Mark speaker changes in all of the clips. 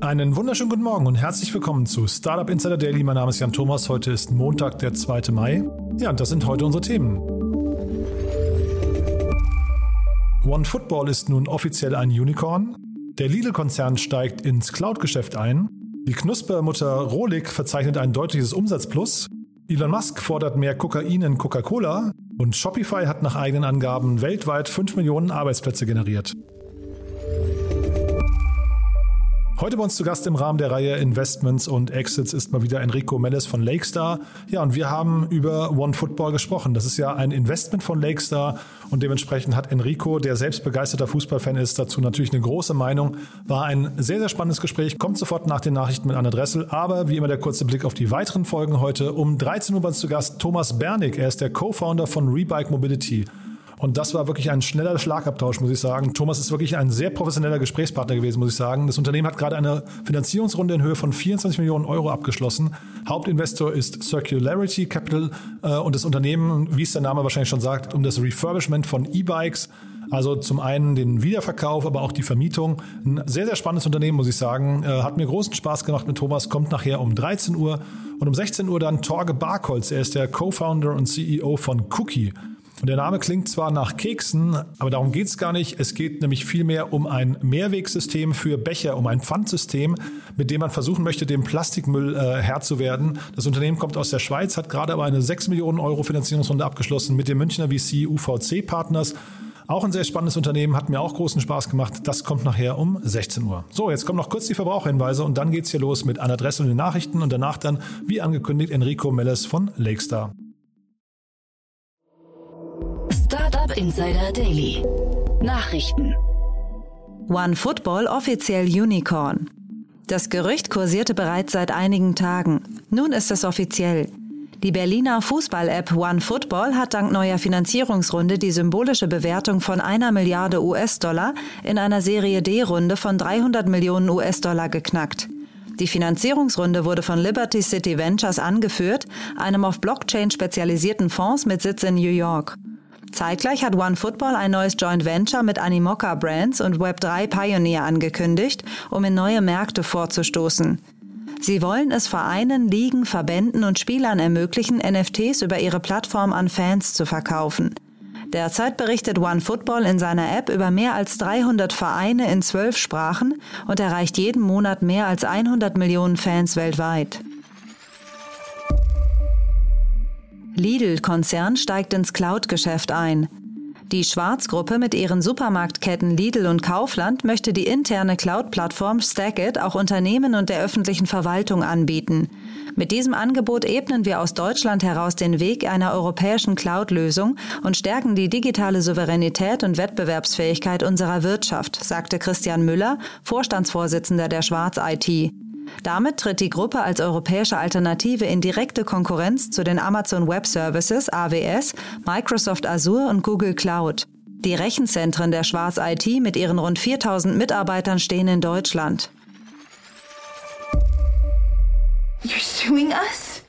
Speaker 1: Einen wunderschönen guten Morgen und herzlich willkommen zu Startup Insider Daily. Mein Name ist Jan Thomas. Heute ist Montag, der 2. Mai. Ja, und das sind heute unsere Themen. OneFootball ist nun offiziell ein Unicorn. Der Lidl-Konzern steigt ins Cloud-Geschäft ein. Die Knuspermutter Rohlig verzeichnet ein deutliches Umsatzplus. Elon Musk fordert mehr Kokain in Coca-Cola. Und Shopify hat nach eigenen Angaben weltweit 5 Millionen Arbeitsplätze generiert. Heute bei uns zu Gast im Rahmen der Reihe Investments und Exits ist mal wieder Enrico Melles von Lakestar. Ja, und wir haben über OneFootball gesprochen. Das ist ja ein Investment von Lakestar und dementsprechend hat Enrico, der selbst begeisterter Fußballfan ist, dazu natürlich eine große Meinung. War ein sehr, sehr spannendes Gespräch. Kommt sofort nach den Nachrichten mit Anna Dressel. Aber wie immer der kurze Blick auf die weiteren Folgen heute. Um 13 Uhr bei uns zu Gast Thomas Bernig. Er ist der Co-Founder von Rebike Mobility. Und das war wirklich ein schneller Schlagabtausch, muss ich sagen. Thomas ist wirklich ein sehr professioneller Gesprächspartner gewesen, muss ich sagen. Das Unternehmen hat gerade eine Finanzierungsrunde in Höhe von 24 Millionen Euro abgeschlossen. Hauptinvestor ist Circularity Capital äh, und das Unternehmen, wie es der Name wahrscheinlich schon sagt, um das Refurbishment von E-Bikes. Also zum einen den Wiederverkauf, aber auch die Vermietung. Ein sehr, sehr spannendes Unternehmen, muss ich sagen. Äh, hat mir großen Spaß gemacht mit Thomas. Kommt nachher um 13 Uhr und um 16 Uhr dann Torge Barkholz. Er ist der Co-Founder und CEO von Cookie. Und der Name klingt zwar nach Keksen, aber darum geht es gar nicht. Es geht nämlich vielmehr um ein Mehrwegsystem für Becher, um ein Pfandsystem, mit dem man versuchen möchte, dem Plastikmüll äh, Herr zu werden. Das Unternehmen kommt aus der Schweiz, hat gerade aber eine 6 Millionen Euro Finanzierungsrunde abgeschlossen mit dem Münchner VC UVC Partners. Auch ein sehr spannendes Unternehmen, hat mir auch großen Spaß gemacht. Das kommt nachher um 16 Uhr. So, jetzt kommen noch kurz die Verbraucherhinweise und dann geht's hier los mit Anna Dressel und den Nachrichten und danach dann, wie angekündigt, Enrico Melles von Lakestar.
Speaker 2: Insider Daily. Nachrichten.
Speaker 3: OneFootball offiziell Unicorn. Das Gerücht kursierte bereits seit einigen Tagen. Nun ist es offiziell. Die Berliner Fußball-App OneFootball hat dank neuer Finanzierungsrunde die symbolische Bewertung von einer Milliarde US-Dollar in einer Serie D-Runde von 300 Millionen US-Dollar geknackt. Die Finanzierungsrunde wurde von Liberty City Ventures angeführt, einem auf Blockchain spezialisierten Fonds mit Sitz in New York. Zeitgleich hat OneFootball ein neues Joint Venture mit Animoca Brands und Web3 Pioneer angekündigt, um in neue Märkte vorzustoßen. Sie wollen es Vereinen, Ligen, Verbänden und Spielern ermöglichen, NFTs über ihre Plattform an Fans zu verkaufen. Derzeit berichtet OneFootball in seiner App über mehr als 300 Vereine in zwölf Sprachen und erreicht jeden Monat mehr als 100 Millionen Fans weltweit. Lidl-Konzern steigt ins Cloud-Geschäft ein. Die Schwarzgruppe mit ihren Supermarktketten Lidl und Kaufland möchte die interne Cloud-Plattform Stackit auch Unternehmen und der öffentlichen Verwaltung anbieten. Mit diesem Angebot ebnen wir aus Deutschland heraus den Weg einer europäischen Cloud-Lösung und stärken die digitale Souveränität und Wettbewerbsfähigkeit unserer Wirtschaft, sagte Christian Müller, Vorstandsvorsitzender der Schwarz IT. Damit tritt die Gruppe als europäische Alternative in direkte Konkurrenz zu den Amazon Web Services AWS, Microsoft Azure und Google Cloud. Die Rechenzentren der Schwarz IT mit ihren rund 4000 Mitarbeitern stehen in Deutschland.
Speaker 4: You're suing us?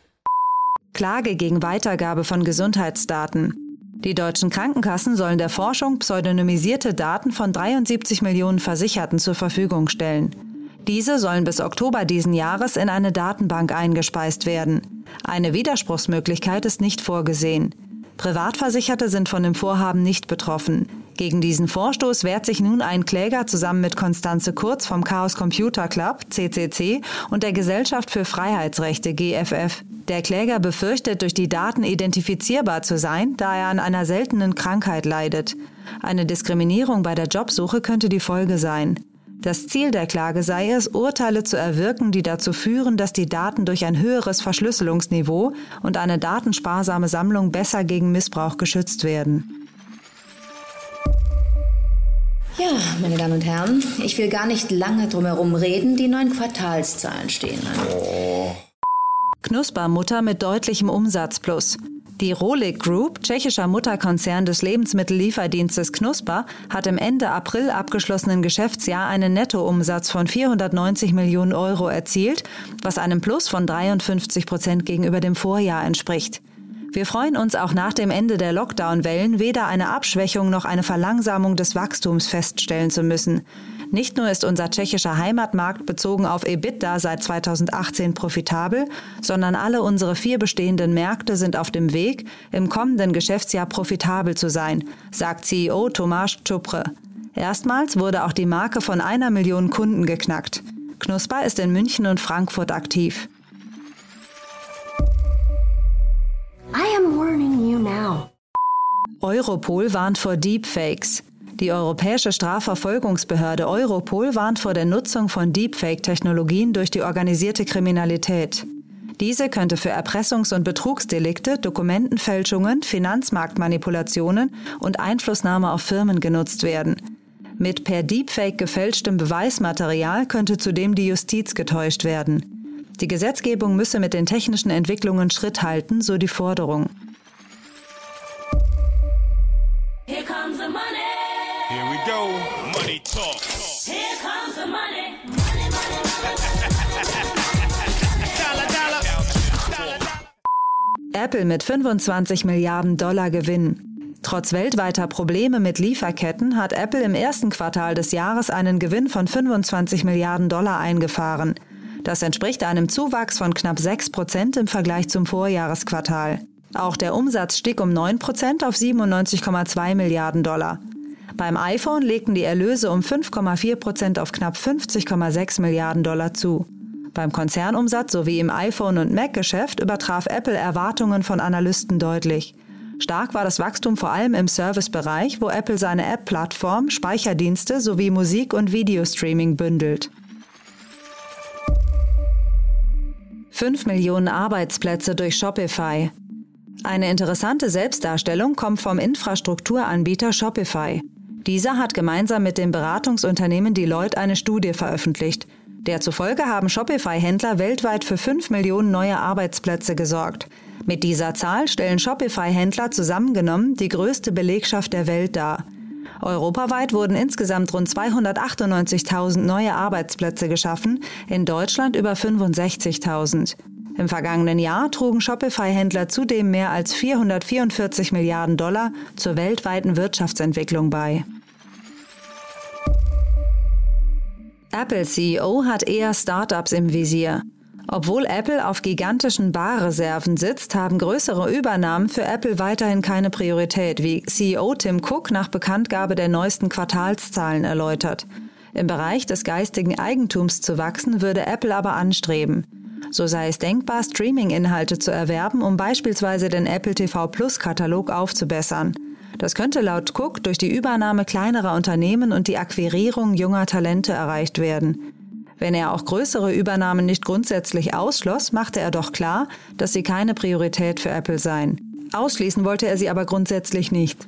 Speaker 3: Klage gegen Weitergabe von Gesundheitsdaten. Die deutschen Krankenkassen sollen der Forschung pseudonymisierte Daten von 73 Millionen Versicherten zur Verfügung stellen. Diese sollen bis Oktober diesen Jahres in eine Datenbank eingespeist werden. Eine Widerspruchsmöglichkeit ist nicht vorgesehen. Privatversicherte sind von dem Vorhaben nicht betroffen. Gegen diesen Vorstoß wehrt sich nun ein Kläger zusammen mit Konstanze Kurz vom Chaos Computer Club, CCC, und der Gesellschaft für Freiheitsrechte, GFF. Der Kläger befürchtet, durch die Daten identifizierbar zu sein, da er an einer seltenen Krankheit leidet. Eine Diskriminierung bei der Jobsuche könnte die Folge sein. Das Ziel der Klage sei es, Urteile zu erwirken, die dazu führen, dass die Daten durch ein höheres Verschlüsselungsniveau und eine datensparsame Sammlung besser gegen Missbrauch geschützt werden.
Speaker 4: Ja, meine Damen und Herren, ich will gar nicht lange drumherum reden. Die neuen Quartalszahlen stehen an.
Speaker 3: Knuspermutter mit deutlichem Umsatzplus. Die Rolik Group, tschechischer Mutterkonzern des Lebensmittellieferdienstes Knusper, hat im Ende April abgeschlossenen Geschäftsjahr einen Nettoumsatz von 490 Millionen Euro erzielt, was einem Plus von 53 Prozent gegenüber dem Vorjahr entspricht. Wir freuen uns auch nach dem Ende der Lockdown-Wellen weder eine Abschwächung noch eine Verlangsamung des Wachstums feststellen zu müssen. Nicht nur ist unser tschechischer Heimatmarkt bezogen auf EBITDA seit 2018 profitabel, sondern alle unsere vier bestehenden Märkte sind auf dem Weg, im kommenden Geschäftsjahr profitabel zu sein, sagt CEO Tomasz Czupre. Erstmals wurde auch die Marke von einer Million Kunden geknackt. Knusper ist in München und Frankfurt aktiv.
Speaker 5: I am warning you now.
Speaker 3: Europol warnt vor Deepfakes. Die Europäische Strafverfolgungsbehörde Europol warnt vor der Nutzung von Deepfake-Technologien durch die organisierte Kriminalität. Diese könnte für Erpressungs- und Betrugsdelikte, Dokumentenfälschungen, Finanzmarktmanipulationen und Einflussnahme auf Firmen genutzt werden. Mit per Deepfake gefälschtem Beweismaterial könnte zudem die Justiz getäuscht werden. Die Gesetzgebung müsse mit den technischen Entwicklungen Schritt halten, so die Forderung.
Speaker 6: Go. Money talk.
Speaker 7: Here comes the money. Money, money, money.
Speaker 6: Dollar, dollar. Dollar, dollar.
Speaker 3: Apple mit 25 Milliarden Dollar Gewinn. Trotz weltweiter Probleme mit Lieferketten hat Apple im ersten Quartal des Jahres einen Gewinn von 25 Milliarden Dollar eingefahren. Das entspricht einem Zuwachs von knapp 6 Prozent im Vergleich zum Vorjahresquartal. Auch der Umsatz stieg um 9 Prozent auf 97,2 Milliarden Dollar. Beim iPhone legten die Erlöse um 5,4 Prozent auf knapp 50,6 Milliarden Dollar zu. Beim Konzernumsatz sowie im iPhone- und Mac-Geschäft übertraf Apple Erwartungen von Analysten deutlich. Stark war das Wachstum vor allem im Servicebereich, wo Apple seine App-Plattform, Speicherdienste sowie Musik- und Videostreaming bündelt. 5 Millionen Arbeitsplätze durch Shopify. Eine interessante Selbstdarstellung kommt vom Infrastrukturanbieter Shopify. Dieser hat gemeinsam mit dem Beratungsunternehmen Deloitte eine Studie veröffentlicht. Der zufolge haben Shopify-Händler weltweit für 5 Millionen neue Arbeitsplätze gesorgt. Mit dieser Zahl stellen Shopify-Händler zusammengenommen die größte Belegschaft der Welt dar. Europaweit wurden insgesamt rund 298.000 neue Arbeitsplätze geschaffen, in Deutschland über 65.000. Im vergangenen Jahr trugen Shopify-Händler zudem mehr als 444 Milliarden Dollar zur weltweiten Wirtschaftsentwicklung bei. Apple CEO hat eher Startups im Visier. Obwohl Apple auf gigantischen Barreserven sitzt, haben größere Übernahmen für Apple weiterhin keine Priorität, wie CEO Tim Cook nach Bekanntgabe der neuesten Quartalszahlen erläutert. Im Bereich des geistigen Eigentums zu wachsen, würde Apple aber anstreben. So sei es denkbar, Streaming-Inhalte zu erwerben, um beispielsweise den Apple TV Plus Katalog aufzubessern. Das könnte laut Cook durch die Übernahme kleinerer Unternehmen und die Akquirierung junger Talente erreicht werden. Wenn er auch größere Übernahmen nicht grundsätzlich ausschloss, machte er doch klar, dass sie keine Priorität für Apple seien. Ausschließen wollte er sie aber grundsätzlich nicht.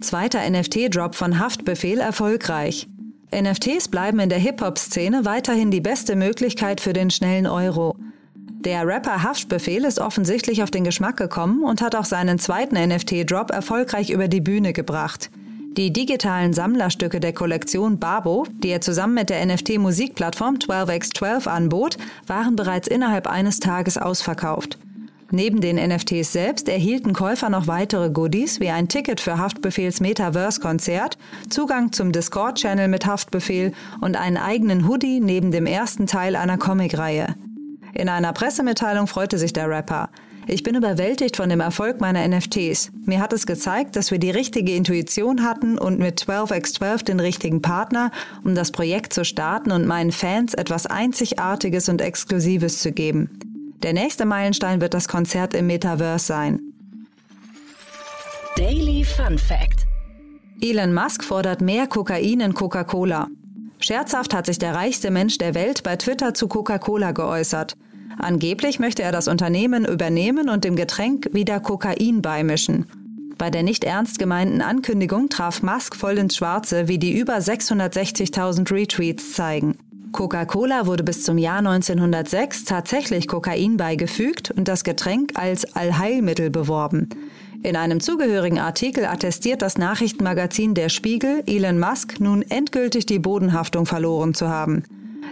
Speaker 3: Zweiter NFT-Drop von Haftbefehl erfolgreich. NFTs bleiben in der Hip-Hop-Szene weiterhin die beste Möglichkeit für den schnellen Euro. Der Rapper Haftbefehl ist offensichtlich auf den Geschmack gekommen und hat auch seinen zweiten NFT-Drop erfolgreich über die Bühne gebracht. Die digitalen Sammlerstücke der Kollektion Babo, die er zusammen mit der NFT-Musikplattform 12x12 anbot, waren bereits innerhalb eines Tages ausverkauft. Neben den NFTs selbst erhielten Käufer noch weitere Goodies wie ein Ticket für Haftbefehls Metaverse-Konzert, Zugang zum Discord-Channel mit Haftbefehl und einen eigenen Hoodie neben dem ersten Teil einer Comicreihe. In einer Pressemitteilung freute sich der Rapper. Ich bin überwältigt von dem Erfolg meiner NFTs. Mir hat es gezeigt, dass wir die richtige Intuition hatten und mit 12x12 den richtigen Partner, um das Projekt zu starten und meinen Fans etwas Einzigartiges und Exklusives zu geben. Der nächste Meilenstein wird das Konzert im Metaverse sein.
Speaker 2: Daily Fun Fact.
Speaker 3: Elon Musk fordert mehr Kokain in Coca-Cola. Scherzhaft hat sich der reichste Mensch der Welt bei Twitter zu Coca-Cola geäußert. Angeblich möchte er das Unternehmen übernehmen und dem Getränk wieder Kokain beimischen. Bei der nicht ernst gemeinten Ankündigung traf Musk voll ins Schwarze, wie die über 660.000 Retweets zeigen. Coca-Cola wurde bis zum Jahr 1906 tatsächlich Kokain beigefügt und das Getränk als Allheilmittel beworben. In einem zugehörigen Artikel attestiert das Nachrichtenmagazin Der Spiegel Elon Musk nun endgültig die Bodenhaftung verloren zu haben.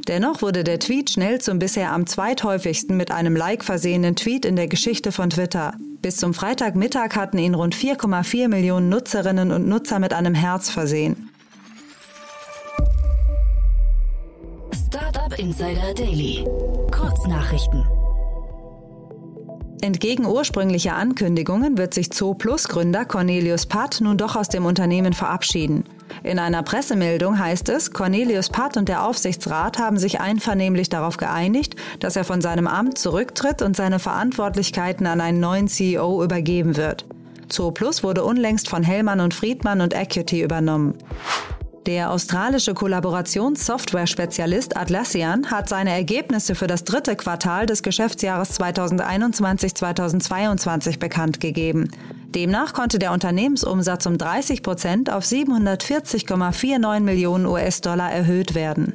Speaker 3: Dennoch wurde der Tweet schnell zum bisher am zweithäufigsten mit einem Like versehenen Tweet in der Geschichte von Twitter. Bis zum Freitagmittag hatten ihn rund 4,4 Millionen Nutzerinnen und Nutzer mit einem Herz versehen.
Speaker 2: Startup Insider Daily. Kurznachrichten.
Speaker 3: Entgegen ursprünglicher Ankündigungen wird sich Zooplus Gründer Cornelius Patt nun doch aus dem Unternehmen verabschieden. In einer Pressemeldung heißt es, Cornelius Patt und der Aufsichtsrat haben sich einvernehmlich darauf geeinigt, dass er von seinem Amt zurücktritt und seine Verantwortlichkeiten an einen neuen CEO übergeben wird. Zooplus wurde unlängst von Hellmann und Friedmann und Acuity übernommen. Der australische Kollaborationssoftware-Spezialist Atlassian hat seine Ergebnisse für das dritte Quartal des Geschäftsjahres 2021-2022 bekannt gegeben. Demnach konnte der Unternehmensumsatz um 30 Prozent auf 740,49 Millionen US-Dollar erhöht werden.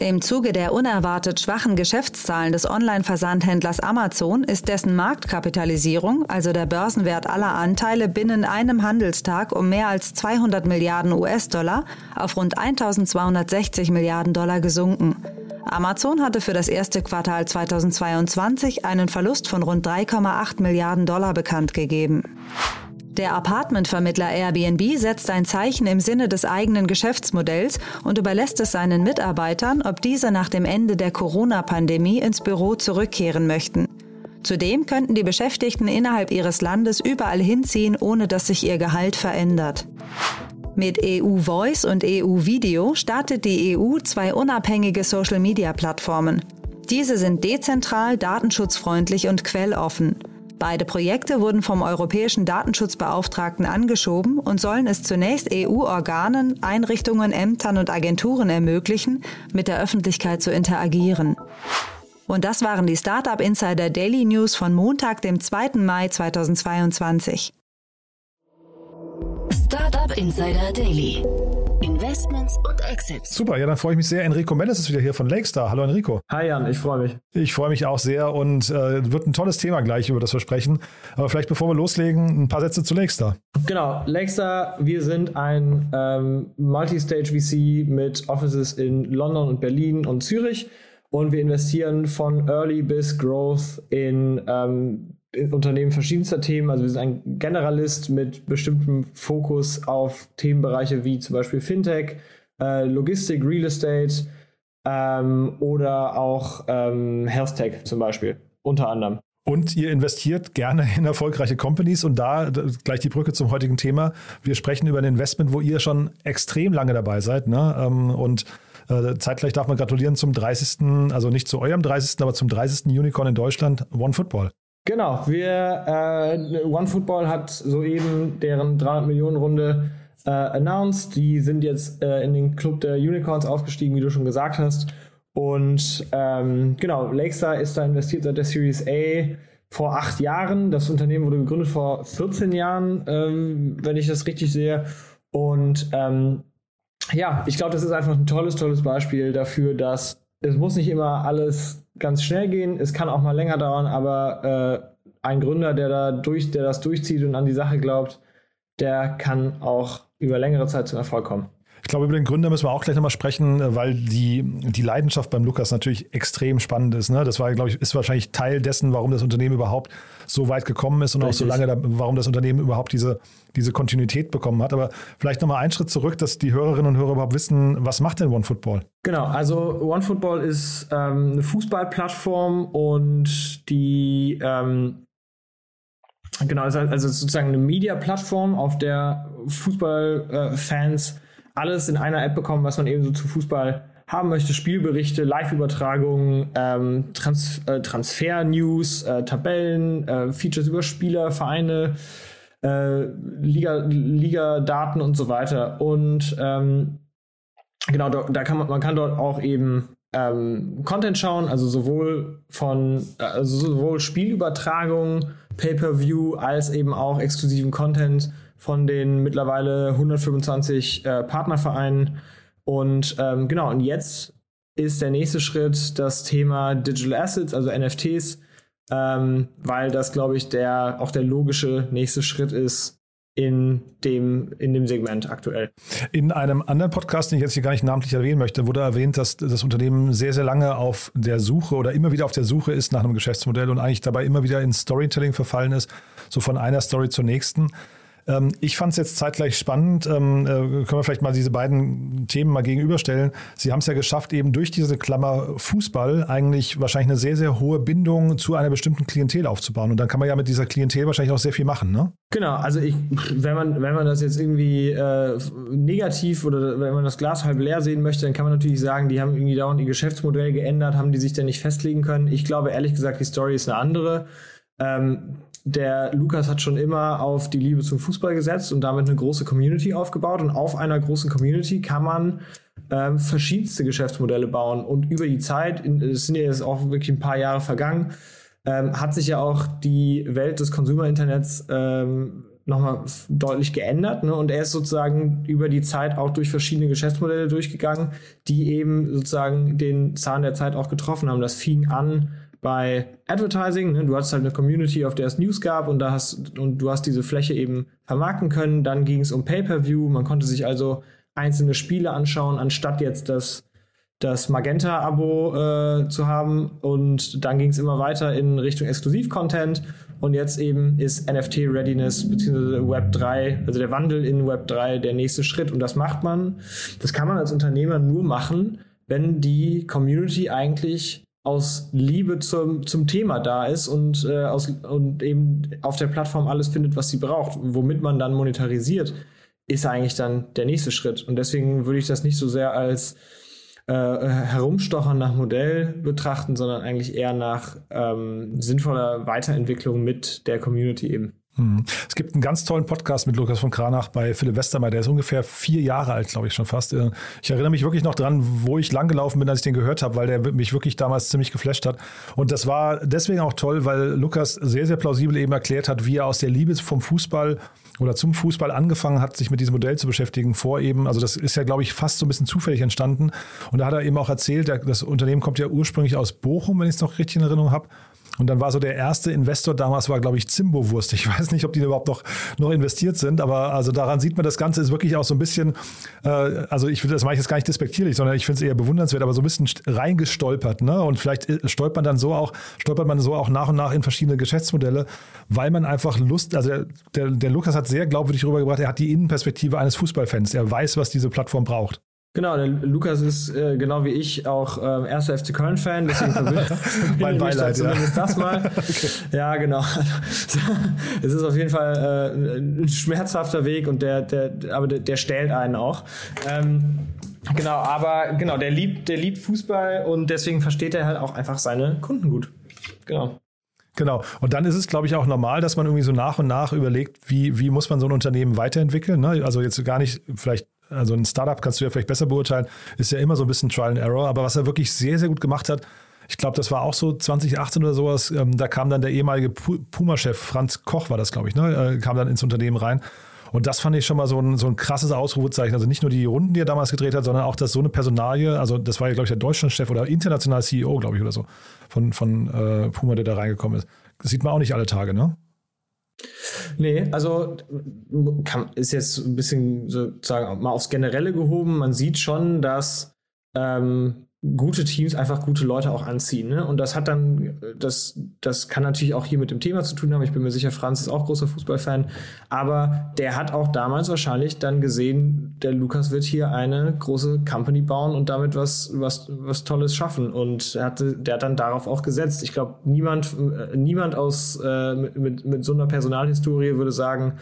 Speaker 3: Im Zuge der unerwartet schwachen Geschäftszahlen des Online-Versandhändlers Amazon ist dessen Marktkapitalisierung, also der Börsenwert aller Anteile, binnen einem Handelstag um mehr als 200 Milliarden US-Dollar auf rund 1260 Milliarden Dollar gesunken. Amazon hatte für das erste Quartal 2022 einen Verlust von rund 3,8 Milliarden Dollar bekannt gegeben. Der Apartmentvermittler Airbnb setzt ein Zeichen im Sinne des eigenen Geschäftsmodells und überlässt es seinen Mitarbeitern, ob diese nach dem Ende der Corona-Pandemie ins Büro zurückkehren möchten. Zudem könnten die Beschäftigten innerhalb ihres Landes überall hinziehen, ohne dass sich ihr Gehalt verändert. Mit EU Voice und EU Video startet die EU zwei unabhängige Social-Media-Plattformen. Diese sind dezentral, datenschutzfreundlich und quelloffen. Beide Projekte wurden vom europäischen Datenschutzbeauftragten angeschoben und sollen es zunächst EU-Organen, Einrichtungen, Ämtern und Agenturen ermöglichen, mit der Öffentlichkeit zu interagieren. Und das waren die Startup Insider Daily News von Montag, dem 2. Mai 2022.
Speaker 2: Startup Insider Daily. Investments und Exits.
Speaker 1: Super, ja, dann freue ich mich sehr. Enrico Mendes ist wieder hier von Lakestar. Hallo Enrico.
Speaker 8: Hi Jan, ich freue mich.
Speaker 1: Ich freue mich auch sehr und äh, wird ein tolles Thema gleich, über das wir sprechen. Aber vielleicht bevor wir loslegen, ein paar Sätze zu Lakestar.
Speaker 8: Genau, Lakestar, wir sind ein ähm, Multistage VC mit Offices in London und Berlin und Zürich und wir investieren von Early bis Growth in ähm, Unternehmen verschiedenster Themen. Also wir sind ein Generalist mit bestimmtem Fokus auf Themenbereiche wie zum Beispiel Fintech, äh, Logistik, Real Estate ähm, oder auch ähm, Health Tech zum Beispiel, unter anderem.
Speaker 1: Und ihr investiert gerne in erfolgreiche Companies und da gleich die Brücke zum heutigen Thema. Wir sprechen über ein Investment, wo ihr schon extrem lange dabei seid. Ne? Ähm, und äh, zeitgleich darf man gratulieren zum 30., also nicht zu eurem 30., aber zum 30. Unicorn in Deutschland, One Football.
Speaker 8: Genau, wir äh, OneFootball hat soeben deren 300 Millionen Runde äh, announced. Die sind jetzt äh, in den Club der Unicorns aufgestiegen, wie du schon gesagt hast. Und ähm, genau, Lakestar ist da investiert seit der Series A vor acht Jahren. Das Unternehmen wurde gegründet vor 14 Jahren, ähm, wenn ich das richtig sehe. Und ähm, ja, ich glaube, das ist einfach ein tolles, tolles Beispiel dafür, dass es muss nicht immer alles ganz schnell gehen. Es kann auch mal länger dauern, aber äh, ein Gründer, der da durch, der das durchzieht und an die Sache glaubt, der kann auch über längere Zeit zum Erfolg kommen.
Speaker 1: Ich glaube, über den Gründer müssen wir auch gleich nochmal sprechen, weil die, die Leidenschaft beim Lukas natürlich extrem spannend ist. Ne? Das war, glaube ich, ist wahrscheinlich Teil dessen, warum das Unternehmen überhaupt so weit gekommen ist und Richtig. auch so lange, da, warum das Unternehmen überhaupt diese, diese Kontinuität bekommen hat. Aber vielleicht nochmal einen Schritt zurück, dass die Hörerinnen und Hörer überhaupt wissen, was macht denn OneFootball?
Speaker 8: Genau, also OneFootball ist ähm, eine Fußballplattform und die ähm, Genau, also, also sozusagen eine Media-Plattform, auf der Fußballfans äh, alles in einer App bekommen, was man eben so zu Fußball haben möchte. Spielberichte, Live-Übertragungen, ähm, Trans äh, Transfer-News, äh, Tabellen, äh, Features über Spieler, Vereine, äh, Liga, Liga-Daten und so weiter. Und ähm, genau, da, da, kann man, man kann dort auch eben ähm, Content schauen, also sowohl von also sowohl Spielübertragungen, Pay-per-View als eben auch exklusiven Content von den mittlerweile 125 äh, Partnervereinen. Und ähm, genau, und jetzt ist der nächste Schritt das Thema Digital Assets, also NFTs, ähm, weil das, glaube ich, der auch der logische nächste Schritt ist, in dem, in dem Segment aktuell.
Speaker 1: In einem anderen Podcast, den ich jetzt hier gar nicht namentlich erwähnen möchte, wurde erwähnt, dass das Unternehmen sehr, sehr lange auf der Suche oder immer wieder auf der Suche ist nach einem Geschäftsmodell und eigentlich dabei immer wieder in Storytelling verfallen ist, so von einer Story zur nächsten. Ähm, ich fand es jetzt zeitgleich spannend. Ähm, äh, können wir vielleicht mal diese beiden Themen mal gegenüberstellen. Sie haben es ja geschafft, eben durch diese Klammer Fußball eigentlich wahrscheinlich eine sehr, sehr hohe Bindung zu einer bestimmten Klientel aufzubauen. Und dann kann man ja mit dieser Klientel wahrscheinlich auch sehr viel machen, ne?
Speaker 8: Genau, also ich, wenn man, wenn man das jetzt irgendwie äh, negativ oder wenn man das Glas halb leer sehen möchte, dann kann man natürlich sagen, die haben irgendwie dauernd ihr Geschäftsmodell geändert, haben die sich denn nicht festlegen können. Ich glaube ehrlich gesagt, die Story ist eine andere. Ähm, der Lukas hat schon immer auf die Liebe zum Fußball gesetzt und damit eine große Community aufgebaut. Und auf einer großen Community kann man ähm, verschiedenste Geschäftsmodelle bauen. Und über die Zeit, es sind ja jetzt auch wirklich ein paar Jahre vergangen, ähm, hat sich ja auch die Welt des Consumer-Internets ähm, nochmal deutlich geändert. Ne? Und er ist sozusagen über die Zeit auch durch verschiedene Geschäftsmodelle durchgegangen, die eben sozusagen den Zahn der Zeit auch getroffen haben. Das fing an bei Advertising, ne, du hast halt eine Community, auf der es News gab und da hast und du hast diese Fläche eben vermarkten können. Dann ging es um Pay-per-View. Man konnte sich also einzelne Spiele anschauen, anstatt jetzt das das Magenta-Abo äh, zu haben. Und dann ging es immer weiter in Richtung Exklusiv-Content. Und jetzt eben ist NFT-Readiness bzw. Web 3, also der Wandel in Web 3 der nächste Schritt. Und das macht man, das kann man als Unternehmer nur machen, wenn die Community eigentlich aus Liebe zum, zum Thema da ist und, äh, aus, und eben auf der Plattform alles findet, was sie braucht, womit man dann monetarisiert, ist eigentlich dann der nächste Schritt. Und deswegen würde ich das nicht so sehr als äh, Herumstochern nach Modell betrachten, sondern eigentlich eher nach ähm, sinnvoller Weiterentwicklung mit der Community eben.
Speaker 1: Hm. Es gibt einen ganz tollen Podcast mit Lukas von Kranach bei Philipp Westermeier, der ist ungefähr vier Jahre alt, glaube ich schon fast. Äh, ich erinnere mich wirklich noch dran, wo ich langgelaufen bin, als ich den gehört habe, weil der mich wirklich damals ziemlich geflasht hat. Und das war deswegen auch toll, weil Lukas sehr, sehr plausibel eben erklärt hat, wie er aus der Liebe vom Fußball oder zum Fußball angefangen hat, sich mit diesem Modell zu beschäftigen, vor eben, also das ist ja, glaube ich, fast so ein bisschen zufällig entstanden. Und da hat er eben auch erzählt, das Unternehmen kommt ja ursprünglich aus Bochum, wenn ich es noch richtig in Erinnerung habe. Und dann war so der erste Investor damals, war glaube ich Zimbo-Wurst. Ich weiß nicht, ob die überhaupt noch, noch investiert sind, aber also daran sieht man, das Ganze ist wirklich auch so ein bisschen, äh, also ich finde, das mache ich jetzt gar nicht despektierlich, sondern ich finde es eher bewundernswert, aber so ein bisschen reingestolpert. Ne? Und vielleicht äh, stolpert man dann so auch, stolpert man so auch nach und nach in verschiedene Geschäftsmodelle, weil man einfach Lust, also der, der, der Lukas hat sehr glaubwürdig rübergebracht, er hat die Innenperspektive eines Fußballfans. Er weiß, was diese Plattform braucht.
Speaker 8: Genau, der Lukas ist äh, genau wie ich auch ähm, erster FC Köln-Fan, deswegen verbinde
Speaker 1: mein Beileid,
Speaker 8: ja. zumindest das mal. okay. Ja, genau. es ist auf jeden Fall äh, ein schmerzhafter Weg und der, der, aber der, der stellt einen auch. Ähm, genau, aber genau, der liebt, der liebt Fußball und deswegen versteht er halt auch einfach seine Kunden gut. Genau.
Speaker 1: Genau. Und dann ist es, glaube ich, auch normal, dass man irgendwie so nach und nach überlegt, wie, wie muss man so ein Unternehmen weiterentwickeln. Ne? Also jetzt gar nicht vielleicht also ein Startup kannst du ja vielleicht besser beurteilen, ist ja immer so ein bisschen Trial and Error. Aber was er wirklich sehr, sehr gut gemacht hat, ich glaube, das war auch so 2018 oder sowas, ähm, da kam dann der ehemalige Puma-Chef, Franz Koch war das, glaube ich, ne? Äh, kam dann ins Unternehmen rein. Und das fand ich schon mal so ein, so ein krasses Ausrufezeichen. Also nicht nur die Runden, die er damals gedreht hat, sondern auch, dass so eine Personalie, also das war ja, glaube ich, der Deutschlandchef oder international CEO, glaube ich, oder so, von, von äh, Puma, der da reingekommen ist. Das sieht man auch nicht alle Tage, ne?
Speaker 8: Nee, also kann, ist jetzt ein bisschen sozusagen mal aufs Generelle gehoben. Man sieht schon, dass ähm, gute Teams einfach gute Leute auch anziehen. Ne? Und das hat dann, das, das kann natürlich auch hier mit dem Thema zu tun haben. Ich bin mir sicher, Franz ist auch großer Fußballfan. Aber der hat auch damals wahrscheinlich dann gesehen, der Lukas wird hier eine große Company bauen und damit was, was, was Tolles schaffen. Und er hatte, der hat dann darauf auch gesetzt. Ich glaube, niemand, äh, niemand aus, äh, mit, mit so einer Personalhistorie würde sagen,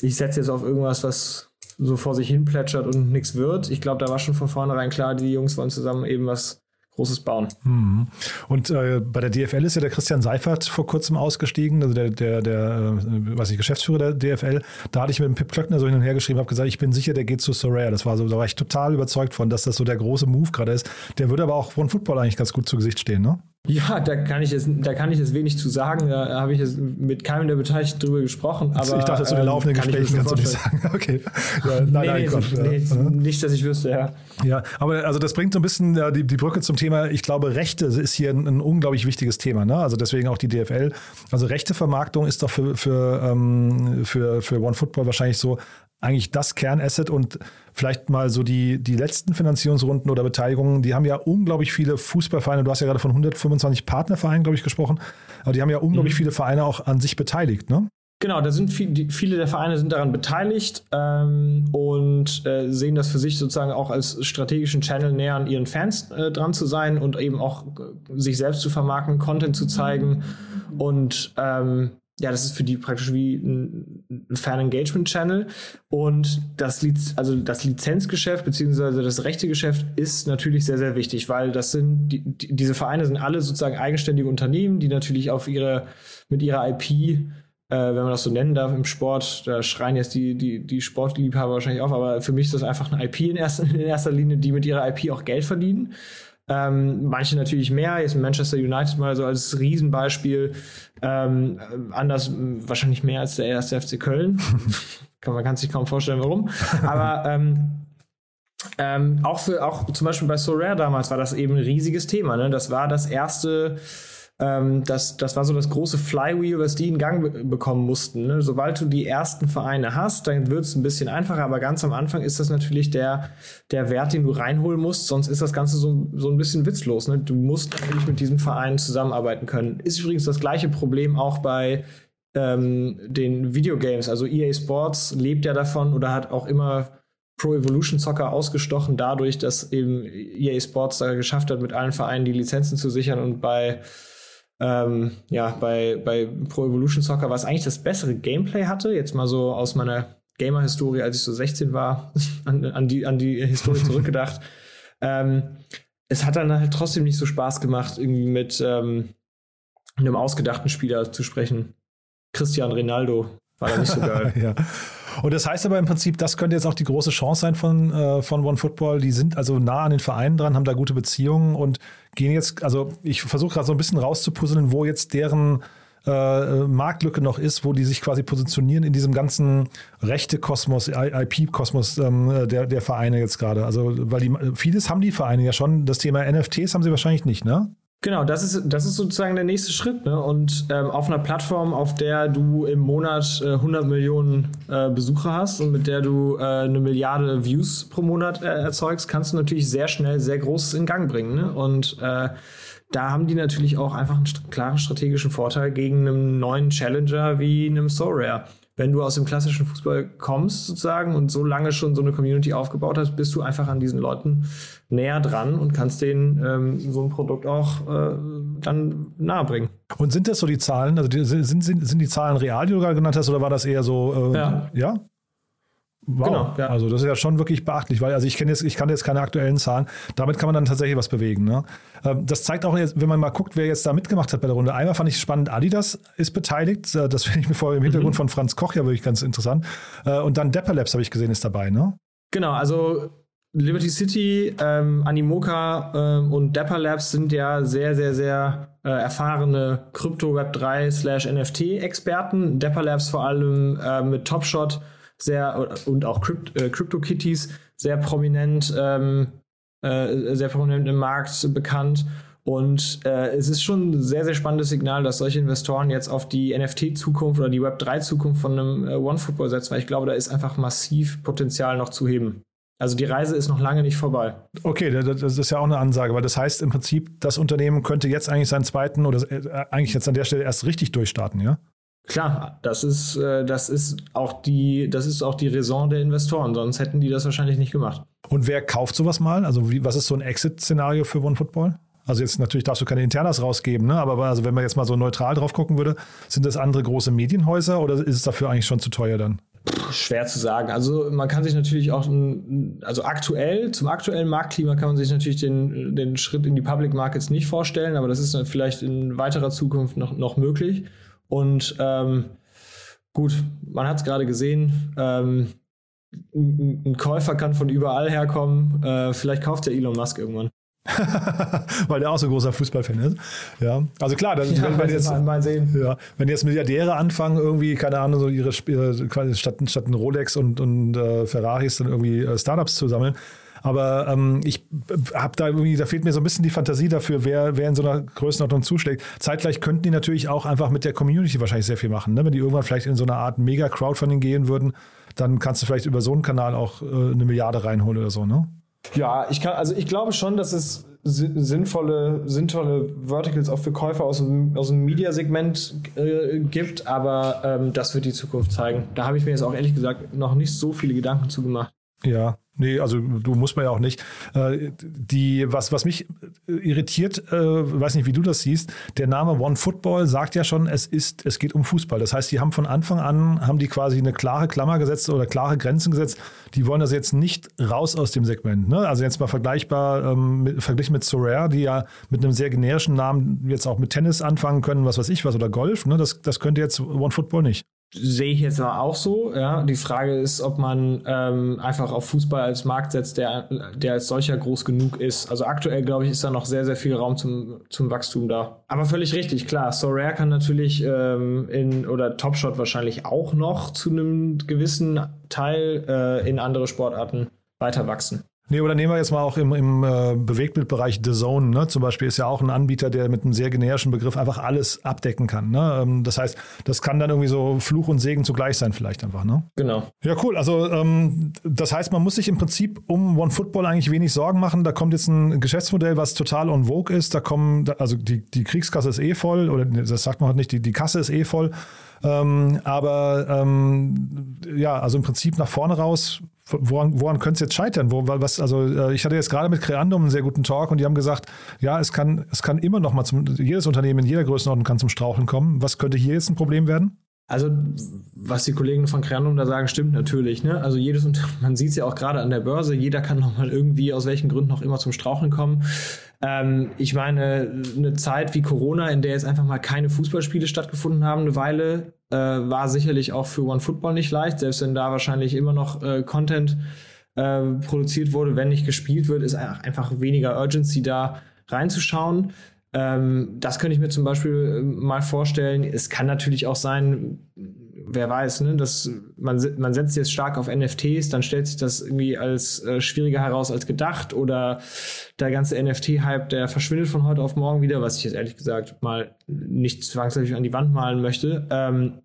Speaker 8: ich setze jetzt auf irgendwas, was so vor sich hin plätschert und nichts wird. Ich glaube, da war schon von vornherein klar, die Jungs wollen zusammen eben was Großes bauen.
Speaker 1: Mhm. Und äh, bei der DFL ist ja der Christian Seifert vor kurzem ausgestiegen, also der, der, der äh, weiß ich, Geschäftsführer der DFL. Da hatte ich mit dem Pip Klöckner so hin und her geschrieben, habe gesagt, ich bin sicher, der geht zu Soraya. Das war so, da war ich total überzeugt von, dass das so der große Move gerade ist. Der würde aber auch von Football eigentlich ganz gut zu Gesicht stehen, ne?
Speaker 8: Ja, da kann ich jetzt, da kann ich jetzt wenig zu sagen. Da habe ich jetzt mit keinem der Beteiligten drüber gesprochen. Aber,
Speaker 1: ich dachte, zu den
Speaker 8: ähm,
Speaker 1: laufenden
Speaker 8: kann
Speaker 1: Gesprächen kannst du nicht sagen. Okay. Ja, nein,
Speaker 8: Nee,
Speaker 1: nein,
Speaker 8: nee,
Speaker 1: Gott.
Speaker 8: nee,
Speaker 1: ja. Mhm.
Speaker 8: nicht, dass ich wüsste, ja.
Speaker 1: Ja, aber also das bringt so ein bisschen die, die Brücke zum Thema, ich glaube, Rechte ist hier ein, ein unglaublich wichtiges Thema. Ne? Also deswegen auch die DFL. Also Rechtevermarktung ist doch für, für, ähm, für, für OneFootball wahrscheinlich so eigentlich das Kernasset und vielleicht mal so die, die letzten Finanzierungsrunden oder Beteiligungen, die haben ja unglaublich viele Fußballvereine, du hast ja gerade von 125 Partnervereinen, glaube ich, gesprochen, aber die haben ja unglaublich
Speaker 8: Mhm.
Speaker 1: viele Vereine auch an sich beteiligt, ne?
Speaker 8: Genau, da sind viel, die, viele der Vereine sind daran beteiligt ähm, und äh, sehen das für sich sozusagen auch als strategischen Channel näher an ihren Fans äh, dran zu sein und eben auch äh, sich selbst zu vermarkten, Content zu zeigen. Und ähm, ja, das ist für die praktisch wie ein, ein Fan-Engagement-Channel. Und das, Liz also das Lizenzgeschäft beziehungsweise das Rechtegeschäft ist natürlich sehr, sehr wichtig, weil das sind, die, die, diese Vereine sind alle sozusagen eigenständige Unternehmen, die natürlich auf ihre, mit ihrer IP äh, wenn man das so nennen darf im Sport, da schreien jetzt die, die, die Sportliebhaber wahrscheinlich auf, aber für mich ist das einfach eine IP in erster, in erster Linie, die mit ihrer IP auch Geld verdienen. Ähm, manche natürlich mehr, jetzt Manchester United mal so als Riesenbeispiel, ähm, anders wahrscheinlich mehr als der erste FC Köln. kann, man kann sich kaum vorstellen, warum. Aber ähm, ähm, auch für auch zum Beispiel bei So Rare damals war das eben ein riesiges Thema. Ne? Das war das erste, ähm, das, das war so das große Flywheel, was die in Gang be bekommen mussten. Ne? Sobald du die ersten Vereine hast, dann wird es ein bisschen einfacher, aber ganz am Anfang ist das natürlich der, der Wert, den du reinholen musst, sonst ist das Ganze so, so ein bisschen witzlos. Ne? Du musst natürlich mit diesem Verein zusammenarbeiten können. Ist übrigens das gleiche Problem auch bei ähm, den Videogames. Also EA Sports lebt ja davon oder hat auch immer Pro Evolution Soccer ausgestochen dadurch, dass eben EA Sports da geschafft hat, mit allen Vereinen die Lizenzen zu sichern und bei ähm, ja, bei, bei Pro Evolution Soccer, was eigentlich das bessere Gameplay hatte, jetzt mal so aus meiner Gamer-Historie, als ich so 16 war, an, an, die, an die Historie zurückgedacht. ähm, es hat dann halt trotzdem nicht so Spaß gemacht, irgendwie mit ähm, einem ausgedachten Spieler zu sprechen. Cristian Ronaldo war da nicht so geil.
Speaker 1: ja. Und das heißt aber im Prinzip, das könnte jetzt auch die große Chance sein von, äh, von OneFootball. Die sind also nah an den Vereinen dran, haben da gute Beziehungen und gehen jetzt, also ich versuche gerade so ein bisschen rauszupuzzeln, wo jetzt deren äh, Marktlücke noch ist, wo die sich quasi positionieren in diesem ganzen Rechte-Kosmos, IP-Kosmos ähm, der, der Vereine jetzt gerade. Also, weil die, vieles haben die Vereine ja schon. Das Thema NFTs haben sie wahrscheinlich nicht, ne?
Speaker 8: Genau, das ist, das ist sozusagen der nächste Schritt. Ne? Und ähm, auf einer Plattform, auf der du im Monat äh, 100 Millionen äh, Besucher hast und mit der du äh, eine Milliarde Views pro Monat äh, erzeugst, kannst du natürlich sehr schnell sehr Großes in Gang bringen. Ne? Und äh, da haben die natürlich auch einfach einen st klaren strategischen Vorteil gegen einen neuen Challenger wie einem SoRare. Wenn du aus dem klassischen Fußball kommst sozusagen und so lange schon so eine Community aufgebaut hast, bist du einfach an diesen Leuten näher dran und kannst denen ähm, so ein Produkt auch äh, dann nahebringen.
Speaker 1: Und sind das so die Zahlen? Also die, sind, sind, sind die Zahlen real, die du gerade genannt hast, oder war das eher so? Äh,
Speaker 8: Ja.
Speaker 1: ja? Wow.
Speaker 8: Genau, ja.
Speaker 1: Also das ist ja schon wirklich beachtlich, weil also ich kenne jetzt, ich kann jetzt keine aktuellen Zahlen. Damit kann man dann tatsächlich was bewegen. Ne? Ähm, Das zeigt auch, jetzt, wenn man mal guckt, wer jetzt da mitgemacht hat bei der Runde. Einmal fand ich spannend, Adidas ist beteiligt. Äh, Das finde ich mir vorher im Hintergrund
Speaker 8: Mhm.
Speaker 1: von Franz Koch ja wirklich ganz interessant. Äh, Und dann Dapper Labs habe ich gesehen, ist dabei. Ne?
Speaker 8: Genau, also Liberty City, ähm, Animoca ähm, und Dapper Labs sind ja sehr, sehr, sehr äh, erfahrene Krypto Web 3 slash NFT-Experten. Dapper Labs vor allem äh, mit Topshot sehr und auch Crypt, äh, CryptoKitties sehr prominent, ähm, äh, sehr prominent im Markt bekannt. Und äh, es ist schon ein sehr, sehr spannendes Signal, dass solche Investoren jetzt auf die NFT-Zukunft oder die Web3-Zukunft von einem äh, OneFootball setzen, weil ich glaube, da ist einfach massiv Potenzial noch zu heben. Also die Reise ist noch lange nicht vorbei.
Speaker 1: Okay, da- das ist ja auch eine Ansage, weil das heißt im Prinzip, das Unternehmen könnte jetzt eigentlich seinen zweiten oder äh, eigentlich jetzt an der Stelle erst richtig durchstarten, ja?
Speaker 8: Klar, das ist, äh, das ist auch die, das ist auch die Raison der Investoren, sonst hätten die das wahrscheinlich nicht gemacht.
Speaker 1: Und wer kauft sowas mal? Also wie, was ist so ein Exit-Szenario für OneFootball? Also jetzt natürlich darfst du keine Internas rausgeben, ne? aber also wenn man jetzt mal so neutral drauf gucken würde, sind das andere große Medienhäuser oder ist es dafür eigentlich schon zu teuer dann?
Speaker 8: Schwer zu sagen. Also man kann sich natürlich auch, also aktuell, zum aktuellen Marktklima kann man sich natürlich den, den Schritt in die Public Markets nicht vorstellen, aber das ist dann vielleicht in weiterer Zukunft noch, noch möglich. Und ähm, gut, man hat es gerade gesehen, ähm, ein, ein Käufer kann von überall herkommen. Äh, vielleicht kauft ja Elon Musk irgendwann.
Speaker 1: Weil der auch so ein großer Fußballfan ist. Ja, also klar, dann,
Speaker 8: Ja,
Speaker 1: wenn, wenn, jetzt,
Speaker 8: mal, sehen.
Speaker 1: ja, wenn jetzt Milliardäre anfangen, irgendwie, keine Ahnung, so ihre äh, quasi statt, statt ein Rolex und, und äh, Ferraris dann irgendwie äh, Startups zu sammeln. Aber ähm, ich habe da irgendwie, da fehlt mir so ein bisschen die Fantasie dafür, wer, wer in so einer Größenordnung zuschlägt. Zeitgleich könnten die natürlich auch einfach mit der Community wahrscheinlich sehr viel machen. Ne? Wenn die irgendwann vielleicht in so eine Art Mega-Crowdfunding gehen würden, dann kannst du vielleicht über so einen Kanal auch äh, eine Milliarde reinholen oder so, ne?
Speaker 8: Ja, ich kann, also ich glaube schon, dass es si- sinnvolle, sinnvolle Verticals auch für Käufer aus dem, aus dem Media-Segment äh, gibt, aber ähm, das wird die Zukunft zeigen. Da habe ich mir jetzt auch ehrlich gesagt noch nicht so viele Gedanken zu gemacht.
Speaker 1: Ja, nee, also du musst man ja auch nicht. Äh, die, was, was mich äh, irritiert, äh, weiß nicht, wie du das siehst, der Name One Football sagt ja schon, es ist, es geht um Fußball. Das heißt, die haben von Anfang an, haben die quasi eine klare Klammer gesetzt oder klare Grenzen gesetzt. Die wollen das jetzt nicht raus aus dem Segment. Ne? Also jetzt mal vergleichbar, ähm, mit, verglichen mit Sorare, die ja mit einem sehr generischen Namen jetzt auch mit Tennis anfangen können, was weiß ich was, oder Golf. Ne? Das, das könnte jetzt One Football nicht.
Speaker 8: Sehe ich jetzt auch so. Ja. Die Frage ist, ob man ähm, einfach auf Fußball als Markt setzt, der, der als solcher groß genug ist. Also aktuell, glaube ich, ist da noch sehr, sehr viel Raum zum, zum Wachstum da. Aber völlig richtig, klar. Sorare kann natürlich ähm, in, oder Topshot wahrscheinlich auch noch zu einem gewissen Teil äh, in andere Sportarten weiter wachsen.
Speaker 1: Nee, oder nehmen wir jetzt mal auch im, im äh, Bewegtbildbereich The Zone, ne? Zum Beispiel ist ja auch ein Anbieter, der mit einem sehr generischen Begriff einfach alles abdecken kann. Ne? Ähm, das heißt, das kann dann irgendwie so Fluch und Segen zugleich sein, vielleicht einfach, ne?
Speaker 8: Genau.
Speaker 1: Ja, cool. Also ähm, das heißt, man muss sich im Prinzip um One Football eigentlich wenig Sorgen machen. Da kommt jetzt ein Geschäftsmodell, was total on vogue ist. Da kommen, also die, die Kriegskasse ist eh voll, oder das sagt man halt nicht, die, die Kasse ist eh voll. Ähm, aber ähm, ja, also im Prinzip nach vorne raus, woran, woran könnte es jetzt scheitern? Wo, was, also äh, ich hatte jetzt gerade mit Creandum einen sehr guten Talk und die haben gesagt, ja, es kann, es kann immer noch mal zum, jedes Unternehmen in jeder Größenordnung kann zum Straucheln kommen. Was könnte hier jetzt ein Problem werden?
Speaker 8: Also, was die Kollegen von Creandum da sagen, stimmt natürlich. Ne? Also jedes Unter- man sieht es ja auch gerade an der Börse, jeder kann noch mal irgendwie aus welchen Gründen noch immer zum Straucheln kommen. Ähm, ich meine, eine Zeit wie Corona, in der jetzt einfach mal keine Fußballspiele stattgefunden haben, eine Weile, äh, war sicherlich auch für OneFootball nicht leicht, selbst wenn da wahrscheinlich immer noch äh, Content äh, produziert wurde, wenn nicht gespielt wird, ist einfach weniger Urgency da reinzuschauen. Ähm, das könnte ich mir zum Beispiel äh, mal vorstellen. Es kann natürlich auch sein, wer weiß, ne, dass man, man setzt jetzt stark auf NFTs, dann stellt sich das irgendwie als äh, schwieriger heraus als gedacht oder der ganze NFT-Hype, der verschwindet von heute auf morgen wieder, was ich jetzt ehrlich gesagt mal nicht zwangsläufig an die Wand malen möchte. Ähm,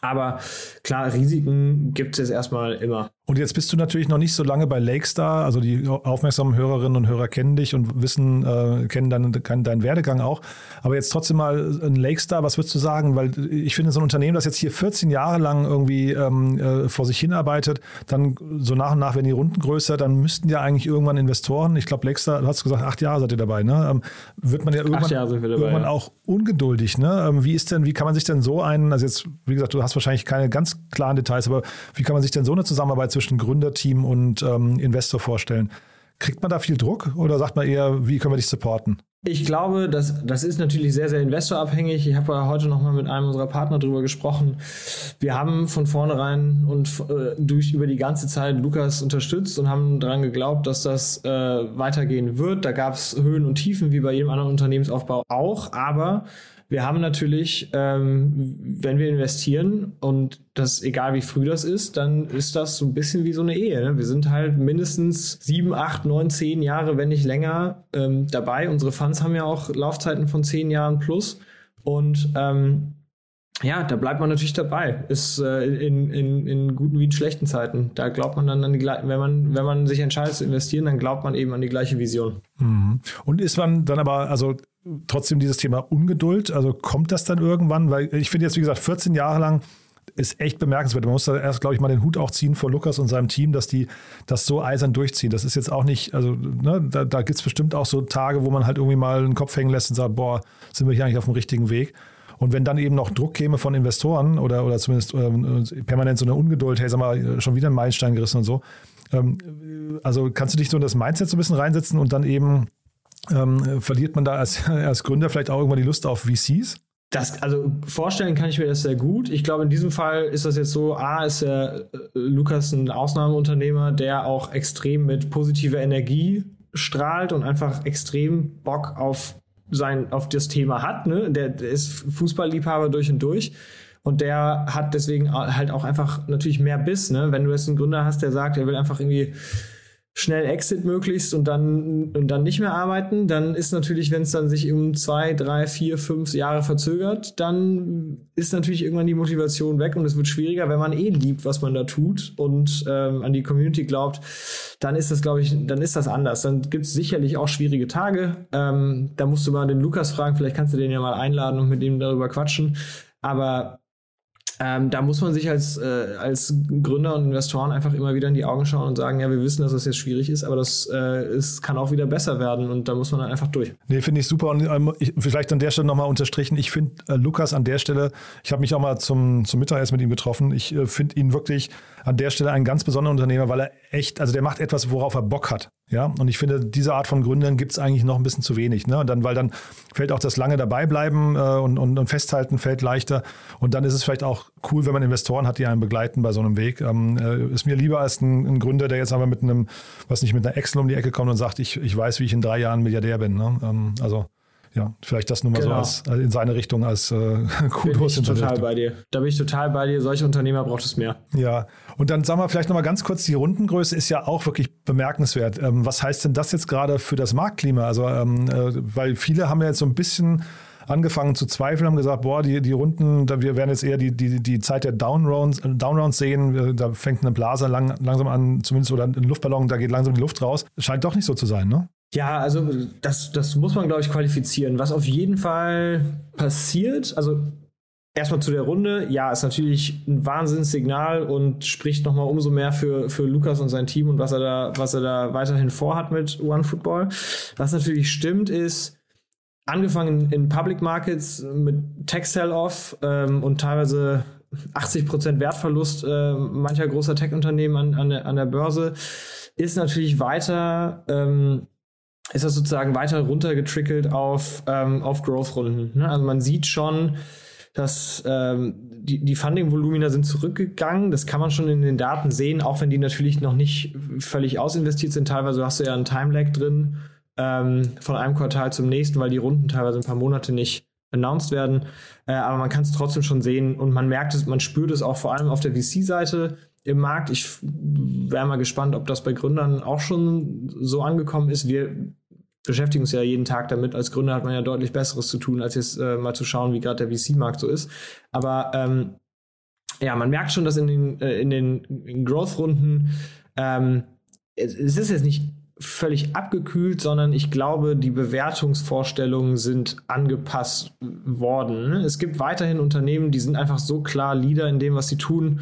Speaker 8: aber klar, Risiken gibt es jetzt erstmal immer.
Speaker 1: Und jetzt bist du natürlich noch nicht so lange bei Lakestar. Also die aufmerksamen Hörerinnen und Hörer kennen dich und wissen, äh, kennen deinen, deinen Werdegang auch. Aber jetzt trotzdem mal ein Lakestar, was würdest du sagen? Weil ich finde, so ein Unternehmen, das jetzt hier 14 Jahre lang irgendwie ähm, äh, vor sich hinarbeitet, dann so nach und nach werden die Runden größer, dann müssten ja eigentlich irgendwann Investoren, ich glaube, Lakestar, du hast gesagt, acht Jahre seid ihr dabei, ne? Ähm, wird man ja irgendwann,
Speaker 8: dabei,
Speaker 1: irgendwann
Speaker 8: ja.
Speaker 1: auch ungeduldig, ne? Ähm, wie ist denn, wie kann man sich denn so einen, also jetzt, wie gesagt, du hast wahrscheinlich keine ganz klaren Details, aber wie kann man sich denn so eine Zusammenarbeit zwischen Gründerteam und ähm, Investor vorstellen? Kriegt man da viel Druck oder sagt man eher, wie können wir dich supporten?
Speaker 8: Ich glaube, das, das ist natürlich sehr, sehr investorabhängig. Ich habe ja heute noch mal mit einem unserer Partner drüber gesprochen. Wir haben von vornherein und äh, durch über die ganze Zeit Lukas unterstützt und haben daran geglaubt, dass das äh, weitergehen wird. Da gab es Höhen und Tiefen, wie bei jedem anderen Unternehmensaufbau auch. Aber wir haben natürlich, ähm, wenn wir investieren und das egal wie früh das ist, dann ist das so ein bisschen wie so eine Ehe. Ne? Wir sind halt mindestens sieben, acht, neun, zehn Jahre, wenn nicht länger, ähm, dabei. Unsere Funds haben ja auch Laufzeiten von zehn Jahren plus. Und ähm, ja, da bleibt man natürlich dabei. Ist äh, in, in, in guten wie in schlechten Zeiten. Da glaubt man dann an die gleiche, wenn man, wenn man sich entscheidet zu investieren, dann glaubt man eben an die gleiche Vision.
Speaker 1: Mhm. Und ist man dann aber, also trotzdem dieses Thema Ungeduld, also kommt das dann irgendwann? Weil ich finde jetzt, wie gesagt, 14 Jahre lang ist echt bemerkenswert. Man muss da erst, glaube ich, mal den Hut auch ziehen vor Lukas und seinem Team, dass die das so eisern durchziehen. Das ist jetzt auch nicht, also ne, da, da gibt es bestimmt auch so Tage, wo man halt irgendwie mal den Kopf hängen lässt und sagt, boah, sind wir hier eigentlich auf dem richtigen Weg? Und wenn dann eben noch Druck käme von Investoren oder, oder zumindest ähm, permanent so eine Ungeduld, hey, sag mal, schon wieder ein Meilenstein gerissen und so. Ähm, also kannst du dich so in das Mindset so ein bisschen reinsetzen und dann eben ähm, verliert man da als, als Gründer vielleicht auch irgendwann die Lust auf VCs?
Speaker 8: Das, also vorstellen kann ich mir das sehr gut. Ich glaube, in diesem Fall ist das jetzt so, A, ist der äh, Lukas ein Ausnahmeunternehmer, der auch extrem mit positiver Energie strahlt und einfach extrem Bock auf sein, auf das Thema hat. Ne? Der, der ist Fußballliebhaber durch und durch. Und der hat deswegen halt auch einfach natürlich mehr Biss, ne? Wenn du jetzt einen Gründer hast, der sagt, er will einfach irgendwie schnell Exit möglichst und dann, und dann nicht mehr arbeiten, dann ist natürlich, wenn es dann sich um zwei, drei, vier, fünf Jahre verzögert, dann ist natürlich irgendwann die Motivation weg und es wird schwieriger, wenn man eh liebt, was man da tut und ähm, an die Community glaubt, dann ist das, glaube ich, dann ist das anders. Dann gibt es sicherlich auch schwierige Tage. Ähm, da musst du mal den Lukas fragen, vielleicht kannst du den ja mal einladen und mit ihm darüber quatschen. Aber ähm, da muss man sich als, äh, als Gründer und Investoren einfach immer wieder in die Augen schauen und sagen, ja, wir wissen, dass das jetzt schwierig ist, aber das äh, es kann auch wieder besser werden und da muss man dann einfach durch.
Speaker 1: Nee, finde ich super und ähm, ich, vielleicht an der Stelle nochmal unterstrichen, ich finde äh, Lukas an der Stelle, ich habe mich auch mal zum, zum Mittagessen mit ihm getroffen, ich äh, finde ihn wirklich an der Stelle ein ganz besonderer Unternehmer, weil er echt, also der macht etwas, worauf er Bock hat. Ja, und ich finde, diese Art von Gründern gibt es eigentlich noch ein bisschen zu wenig. Ne? Und dann, weil dann fällt auch das lange dabei bleiben äh, und, und, und, festhalten fällt leichter. Und dann ist es vielleicht auch cool, wenn man Investoren hat, die einen begleiten bei so einem Weg. Ähm, äh, ist mir lieber als ein, ein, Gründer, der jetzt aber mit einem, was nicht, mit einer Excel um die Ecke kommt und sagt, ich, ich weiß, wie ich in drei Jahren Milliardär bin. Ne? Ähm, also ja, vielleicht das nur mal genau. so als, äh, in seine Richtung als äh,
Speaker 8: Kudos. Bin ich total bei dir. Da bin ich total bei dir. Solche Unternehmer braucht es mehr.
Speaker 1: Ja, und dann sagen wir vielleicht noch mal ganz kurz, die Rundengröße ist ja auch wirklich bemerkenswert. Ähm, was heißt denn das jetzt gerade für das Marktklima? Also, ähm, äh, weil viele haben ja jetzt so ein bisschen angefangen zu zweifeln, haben gesagt, boah, die, die Runden, da, wir werden jetzt eher die, die, die Zeit der Downrounds, Downrounds sehen. Da fängt eine Blase lang, langsam an, zumindest oder ein Luftballon, da geht langsam die Luft raus. Scheint doch nicht so zu sein, ne?
Speaker 8: Ja, also das, das muss man, glaube ich, qualifizieren. Was auf jeden Fall passiert, also erstmal zu der Runde, ja, ist natürlich ein Wahnsinnssignal und spricht nochmal umso mehr für, für Lukas und sein Team und was er da, was er da weiterhin vorhat mit OneFootball. Was natürlich stimmt, ist, angefangen in Public Markets mit Tech Sell-Off ähm, und teilweise 80% Wertverlust äh, mancher großer Tech-Unternehmen an, an, der, an der Börse, ist natürlich weiter ähm, ist das sozusagen weiter runtergetrickelt auf, ähm, auf Growth-Runden. Ne? Also man sieht schon, dass ähm, die, die Funding-Volumina sind zurückgegangen. Das kann man schon in den Daten sehen, auch wenn die natürlich noch nicht völlig ausinvestiert sind. Teilweise hast du ja einen Time-Lag drin ähm, von einem Quartal zum nächsten, weil die Runden teilweise ein paar Monate nicht announced werden. Äh, aber man kann es trotzdem schon sehen und man merkt es, man spürt es auch vor allem auf der VC-Seite im Markt. Ich wäre mal gespannt, ob das bei Gründern auch schon so angekommen ist. Wir beschäftigen uns ja jeden Tag damit. Als Gründer hat man ja deutlich Besseres zu tun, als jetzt äh, mal zu schauen, wie gerade der VC-Markt so ist. Aber ähm, ja, man merkt schon, dass in den, äh, in den Growth-Runden ähm, es, es ist jetzt nicht völlig abgekühlt, sondern ich glaube, die Bewertungsvorstellungen sind angepasst worden. Es gibt weiterhin Unternehmen, die sind einfach so klar Leader in dem, was sie tun,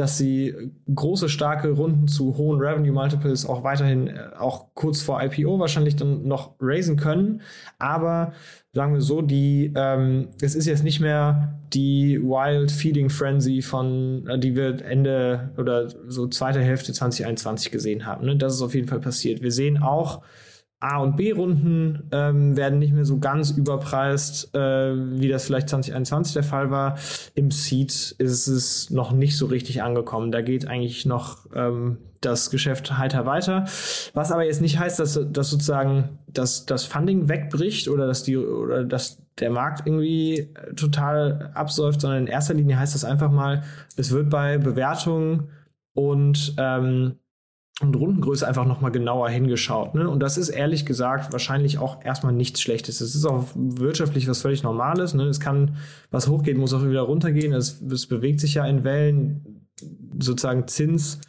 Speaker 8: dass sie große, starke Runden zu hohen Revenue Multiples auch weiterhin, äh, auch kurz vor IPO wahrscheinlich dann noch raisen können. Aber sagen wir so, die, ähm, es ist jetzt nicht mehr die Wild Feeding Frenzy von, äh, die wir Ende oder so zweite Hälfte 2021 gesehen haben. Ne? Das ist auf jeden Fall passiert. Wir sehen auch, A- und B-Runden ähm, werden nicht mehr so ganz überpreist, äh, wie das vielleicht 2021 der Fall war. Im Seed ist es noch nicht so richtig angekommen. Da geht eigentlich noch ähm, das Geschäft heiter weiter. Was aber jetzt nicht heißt, dass, dass sozusagen dass das Funding wegbricht oder dass die oder dass der Markt irgendwie total absäuft, sondern in erster Linie heißt das einfach mal, es wird bei Bewertungen und ähm, und Rundengröße einfach nochmal genauer hingeschaut. Ne? Und das ist ehrlich gesagt wahrscheinlich auch erstmal nichts Schlechtes. Es ist auch wirtschaftlich was völlig Normales. Ne? Es kann, was hochgeht, muss auch wieder runtergehen. Es, es bewegt sich ja in Wellen, sozusagen Zins,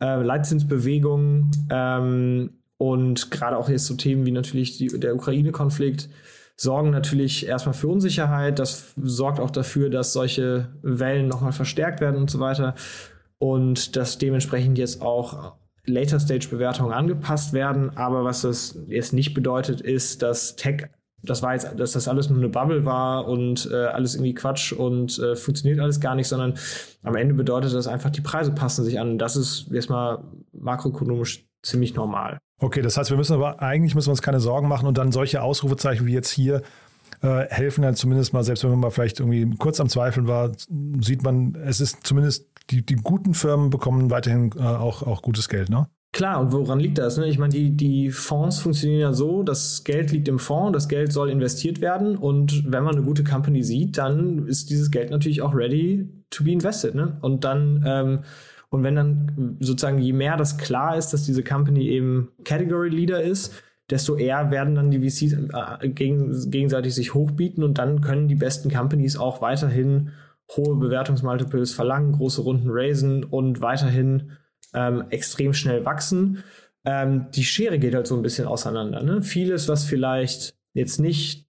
Speaker 8: äh, Leitzinsbewegungen ähm, und gerade auch jetzt so Themen wie natürlich die, der Ukraine-Konflikt sorgen natürlich erstmal für Unsicherheit. Das sorgt auch dafür, dass solche Wellen nochmal verstärkt werden und so weiter. Und dass dementsprechend jetzt auch Later-Stage-Bewertungen angepasst werden. Aber was das jetzt nicht bedeutet, ist, dass Tech, das war jetzt, dass das alles nur eine Bubble war und äh, alles irgendwie Quatsch und äh, funktioniert alles gar nicht, sondern am Ende bedeutet das einfach, die Preise passen sich an. Das ist jetzt mal makroökonomisch ziemlich normal.
Speaker 1: Okay, das heißt, wir müssen aber eigentlich müssen wir uns keine Sorgen machen und dann solche Ausrufezeichen wie jetzt hier äh, helfen dann zumindest mal, selbst wenn man mal vielleicht irgendwie kurz am Zweifeln war, sieht man, es ist zumindest die, die guten Firmen bekommen weiterhin äh, auch, auch gutes Geld, ne?
Speaker 8: Klar, und woran liegt das? Ne? Ich meine, die, die Fonds funktionieren ja so, das Geld liegt im Fonds, das Geld soll investiert werden und wenn man eine gute Company sieht, dann ist dieses Geld natürlich auch ready to be invested. Ne? Und dann, ähm, und wenn dann sozusagen, je mehr das klar ist, dass diese Company eben Category Leader ist, desto eher werden dann die VCs äh, gegen, gegenseitig sich hochbieten und dann können die besten Companies auch weiterhin hohe Bewertungsmultiples verlangen, große Runden raisen und weiterhin ähm, extrem schnell wachsen. Ähm, die Schere geht halt so ein bisschen auseinander. Ne? Vieles, was vielleicht jetzt nicht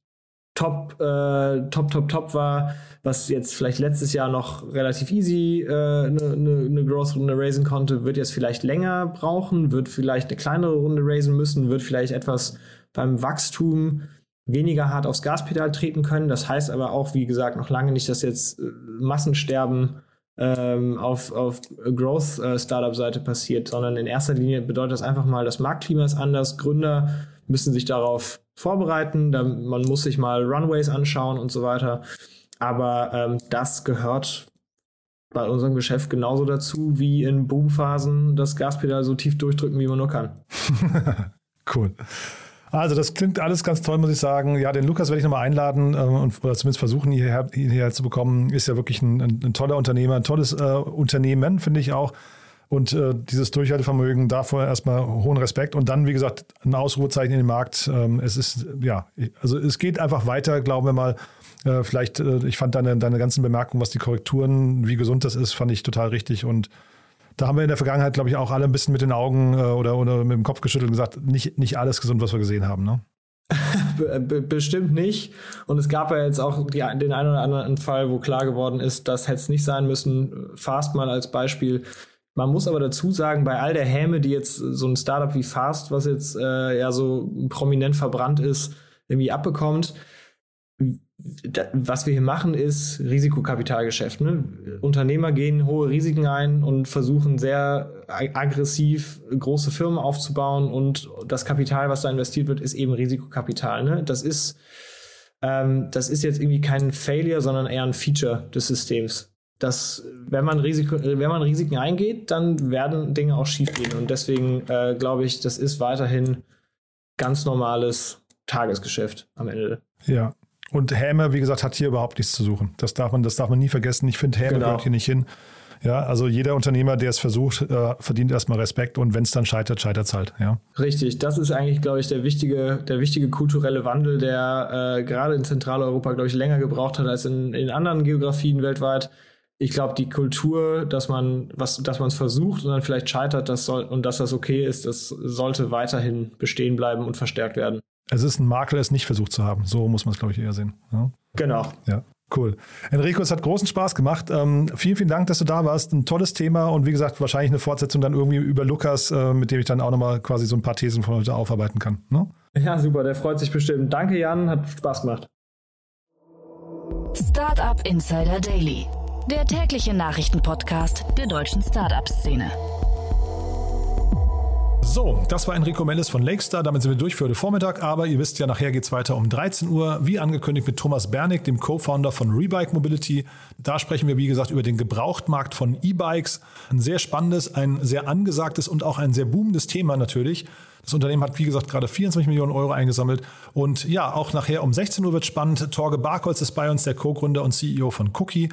Speaker 8: top, äh, top, top, top war, was jetzt vielleicht letztes Jahr noch relativ easy eine äh, ne, ne, Growth-Runde raisen konnte, wird jetzt vielleicht länger brauchen, wird vielleicht eine kleinere Runde raisen müssen, wird vielleicht etwas beim Wachstum weniger hart aufs Gaspedal treten können. Das heißt aber auch, wie gesagt, noch lange nicht, dass jetzt äh, Massensterben ähm, auf, auf Growth-Startup-Seite äh, passiert, sondern in erster Linie bedeutet das einfach mal, das Marktklima ist anders, Gründer müssen sich darauf vorbereiten, man muss sich mal Runways anschauen und so weiter. Aber ähm, das gehört bei unserem Geschäft genauso dazu, wie in Boomphasen das Gaspedal so tief durchdrücken, wie man nur kann.
Speaker 1: cool. Also das klingt alles ganz toll, muss ich sagen. Ja, den Lukas werde ich nochmal einladen äh, und oder zumindest versuchen, hierher, hierher zu bekommen. Ist ja wirklich ein, ein, ein toller Unternehmer, ein tolles äh, Unternehmen, finde ich auch. Und äh, dieses Durchhaltevermögen, davor erstmal hohen Respekt und dann, wie gesagt, ein Ausrufezeichen in den Markt. Ähm, es ist, ja, also es geht einfach weiter, glauben wir mal. Äh, vielleicht, äh, ich fand deine, deine ganzen Bemerkungen, was die Korrekturen, wie gesund das ist, fand ich total richtig und da haben wir in der Vergangenheit, glaube ich, auch alle ein bisschen mit den Augen äh, oder, oder mit dem Kopf geschüttelt und gesagt, nicht, nicht alles gesund, was wir gesehen haben, ne?
Speaker 8: Bestimmt nicht. Und es gab ja jetzt auch die, den einen oder anderen Fall, wo klar geworden ist, das hätte es nicht sein müssen. Fast mal als Beispiel. Man muss aber dazu sagen, bei all der Häme, die jetzt so ein Startup wie Fast, was jetzt äh, ja so prominent verbrannt ist, irgendwie abbekommt, was wir hier machen, ist Risikokapitalgeschäft. Ne? Unternehmer gehen hohe Risiken ein und versuchen sehr aggressiv große Firmen aufzubauen und das Kapital, was da investiert wird, ist eben Risikokapital. Ne? Das ist ähm, das ist jetzt irgendwie kein Failure, sondern eher ein Feature des Systems. Dass, wenn man, Risiko, wenn man Risiken eingeht, dann werden Dinge auch schiefgehen. Und deswegen äh, glaube ich, das ist weiterhin ganz normales Tagesgeschäft am Ende.
Speaker 1: Ja, und Häme, wie gesagt, hat hier überhaupt nichts zu suchen. Das darf man, das darf man nie vergessen. Ich finde, Häme genau. gehört hier nicht hin. Ja, also jeder Unternehmer, der es versucht, äh, verdient erstmal Respekt und wenn es dann scheitert, scheitert es halt. Ja.
Speaker 8: Richtig, das ist eigentlich, glaube ich, der wichtige, der wichtige kulturelle Wandel, der äh, gerade in Zentraleuropa, glaube ich, länger gebraucht hat als in, in anderen Geografien weltweit. Ich glaube, die Kultur, dass man was, dass man es versucht und dann vielleicht scheitert, das soll und dass das okay ist, das sollte weiterhin bestehen bleiben und verstärkt werden.
Speaker 1: Es ist ein Makel, es nicht versucht zu haben. So muss man es, glaube ich, eher sehen. Ja?
Speaker 8: Genau.
Speaker 1: Ja. Cool. Enrico, es hat großen Spaß gemacht. Ähm, vielen, vielen Dank, dass du da warst. Ein tolles Thema und wie gesagt, wahrscheinlich eine Fortsetzung dann irgendwie über Lukas, äh, mit dem ich dann auch nochmal quasi so ein paar Thesen von heute aufarbeiten kann. Ne?
Speaker 8: Ja, super, der freut sich bestimmt. Danke, Jan, hat Spaß gemacht.
Speaker 2: Startup Insider Daily, der tägliche Nachrichtenpodcast der deutschen Startup-Szene.
Speaker 1: So, das war Enrico Mellis von Lakestar. Damit sind wir durch für heute Vormittag. Aber ihr wisst ja, nachher geht es weiter um 13 Uhr, wie angekündigt mit Thomas Bernig, dem Co-Founder von Rebike Mobility. Da sprechen wir, wie gesagt, über den Gebrauchtmarkt von E-Bikes. Ein sehr spannendes, ein sehr angesagtes und auch ein sehr boomendes Thema natürlich. Das Unternehmen hat, wie gesagt, gerade 24 Millionen Euro eingesammelt. Und ja, auch nachher um 16 Uhr wird spannend. Torge Barkholz ist bei uns, der Co-Gründer und CEO von Cookie.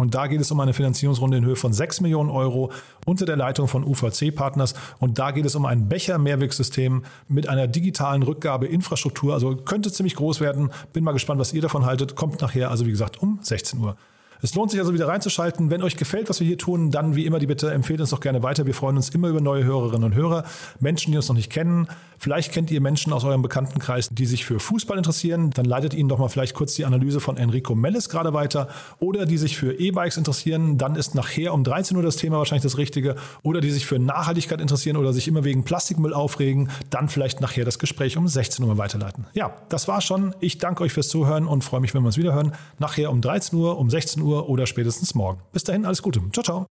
Speaker 1: Und da geht es um eine Finanzierungsrunde in Höhe von 6 Millionen Euro unter der Leitung von UVC-Partners. Und da geht es um ein Becher-Mehrwegsystem mit einer digitalen Rückgabeinfrastruktur. Also könnte ziemlich groß werden. Bin mal gespannt, was ihr davon haltet. Kommt nachher, also wie gesagt, um 16 Uhr. Es lohnt sich also wieder reinzuschalten. Wenn euch gefällt, was wir hier tun, dann wie immer die Bitte, empfehlt uns doch gerne weiter. Wir freuen uns immer über neue Hörerinnen und Hörer, Menschen, die uns noch nicht kennen. Vielleicht kennt ihr Menschen aus eurem Bekanntenkreis, die sich für Fußball interessieren. Dann leitet ihnen doch mal vielleicht kurz die Analyse von Enrico Mellis gerade weiter. Oder die sich für E-Bikes interessieren. Dann ist nachher um 13 Uhr das Thema wahrscheinlich das Richtige. Oder die sich für Nachhaltigkeit interessieren oder sich immer wegen Plastikmüll aufregen. Dann vielleicht nachher das Gespräch um 16 Uhr weiterleiten. Ja, das war's schon. Ich danke euch fürs Zuhören und freue mich, wenn wir uns wieder hören. Nachher um 13 Uhr, um 16 Uhr oder spätestens morgen. Bis dahin, alles Gute. Ciao, ciao.